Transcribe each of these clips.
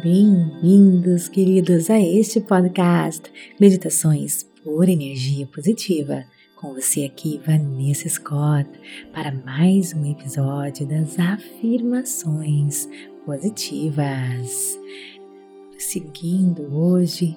Bem-vindos, queridos, a este podcast Meditações por Energia Positiva. Com você aqui, Vanessa Scott, para mais um episódio das afirmações positivas. Seguindo hoje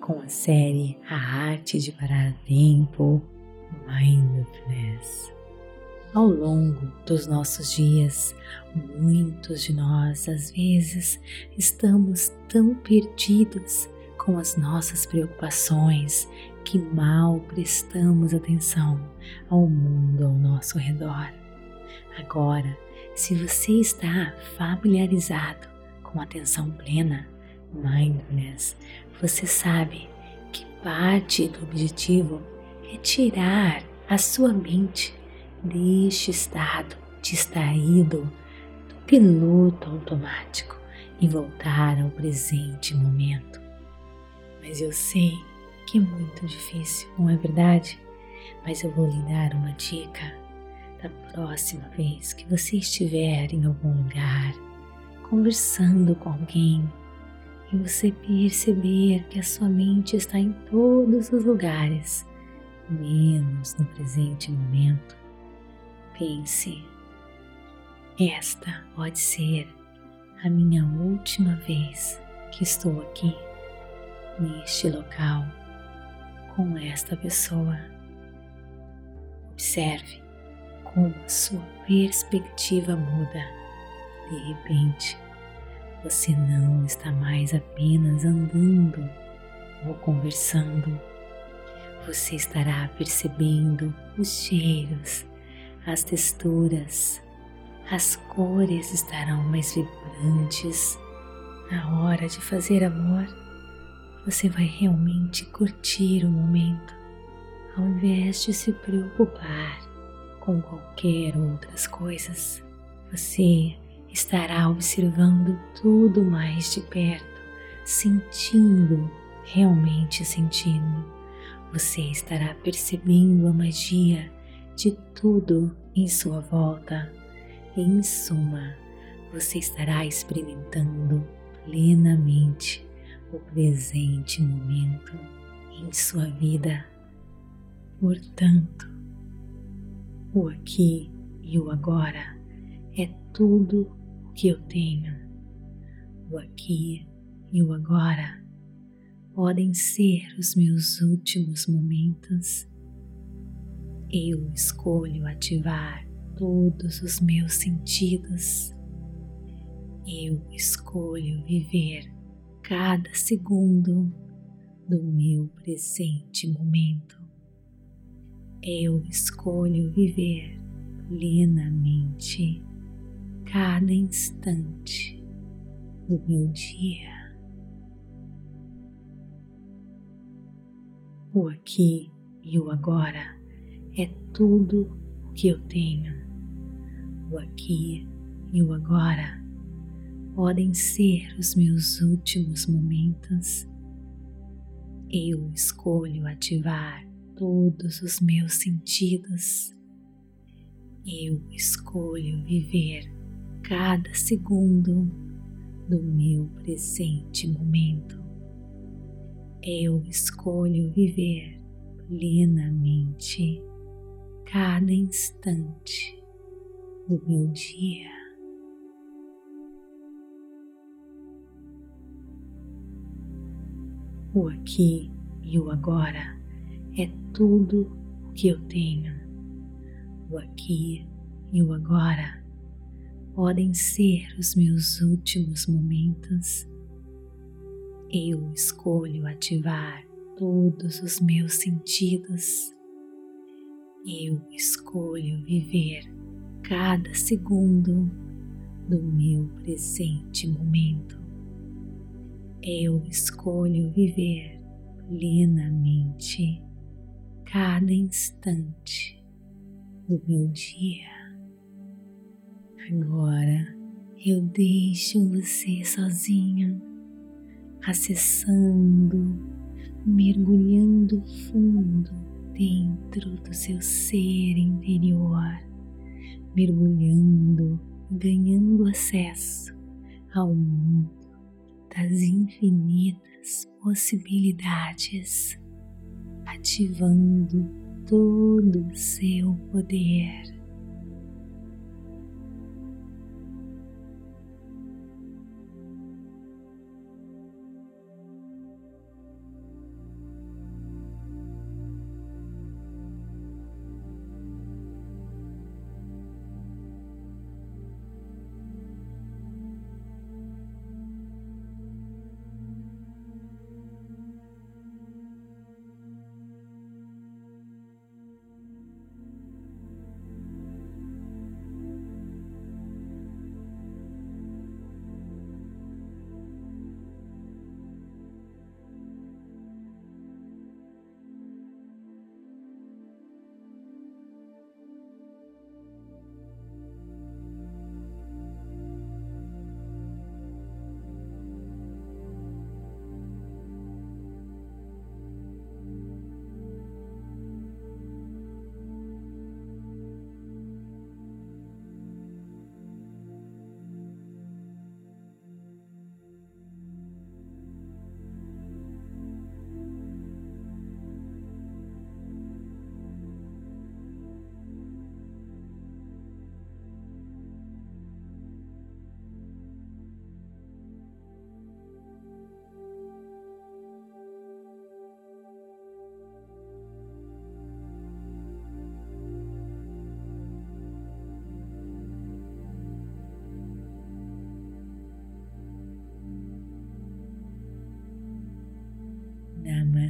com a série A Arte de Parar Tempo Mindfulness. Ao longo dos nossos dias, muitos de nós às vezes estamos tão perdidos com as nossas preocupações que mal prestamos atenção ao mundo ao nosso redor. Agora, se você está familiarizado com atenção plena, mindfulness, você sabe que parte do objetivo é tirar a sua mente deste estado distraído do piloto automático e voltar ao presente momento. Mas eu sei que é muito difícil, não é verdade? Mas eu vou lhe dar uma dica da próxima vez que você estiver em algum lugar conversando com alguém e você perceber que a sua mente está em todos os lugares, menos no presente momento pense: esta pode ser a minha última vez que estou aqui, neste local, com esta pessoa. Observe como a sua perspectiva muda. De repente, você não está mais apenas andando ou conversando, você estará percebendo os cheiros as texturas, as cores estarão mais vibrantes. Na hora de fazer amor, você vai realmente curtir o momento, ao invés de se preocupar com qualquer outras coisas. Você estará observando tudo mais de perto, sentindo, realmente sentindo. Você estará percebendo a magia de tudo em sua volta. Em suma, você estará experimentando plenamente o presente momento em sua vida. Portanto, o aqui e o agora é tudo o que eu tenho. O aqui e o agora podem ser os meus últimos momentos eu escolho ativar todos os meus sentidos. Eu escolho viver cada segundo do meu presente momento. Eu escolho viver plenamente cada instante do meu dia. O aqui e o agora é tudo o que eu tenho. O aqui e o agora podem ser os meus últimos momentos. Eu escolho ativar todos os meus sentidos. Eu escolho viver cada segundo do meu presente momento. Eu escolho viver plenamente cada instante do meu dia. O aqui e o agora é tudo o que eu tenho. O aqui e o agora podem ser os meus últimos momentos. Eu escolho ativar todos os meus sentidos eu escolho viver cada segundo do meu presente momento. Eu escolho viver plenamente cada instante do meu dia. Agora eu deixo você sozinho, acessando, mergulhando fundo dentro do seu ser interior, mergulhando, ganhando acesso ao mundo das infinitas possibilidades, ativando todo o seu poder.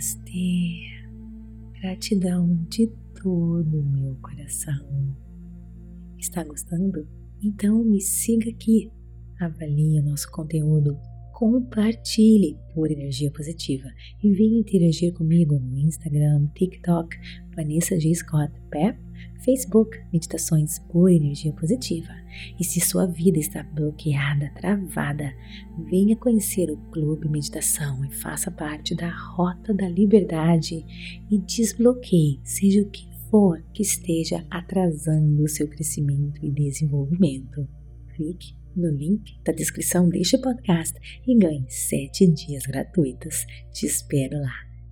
Namastê, gratidão de todo o meu coração. Está gostando? Então me siga aqui, avalie nosso conteúdo, compartilhe por energia positiva e venha interagir comigo no Instagram, TikTok, Vanessa G. Scott Pep Facebook Meditações por Energia Positiva. E se sua vida está bloqueada, travada, venha conhecer o Clube Meditação e faça parte da Rota da Liberdade e desbloqueie, seja o que for que esteja atrasando o seu crescimento e desenvolvimento. Clique no link da descrição deste podcast e ganhe 7 dias gratuitos. Te espero lá.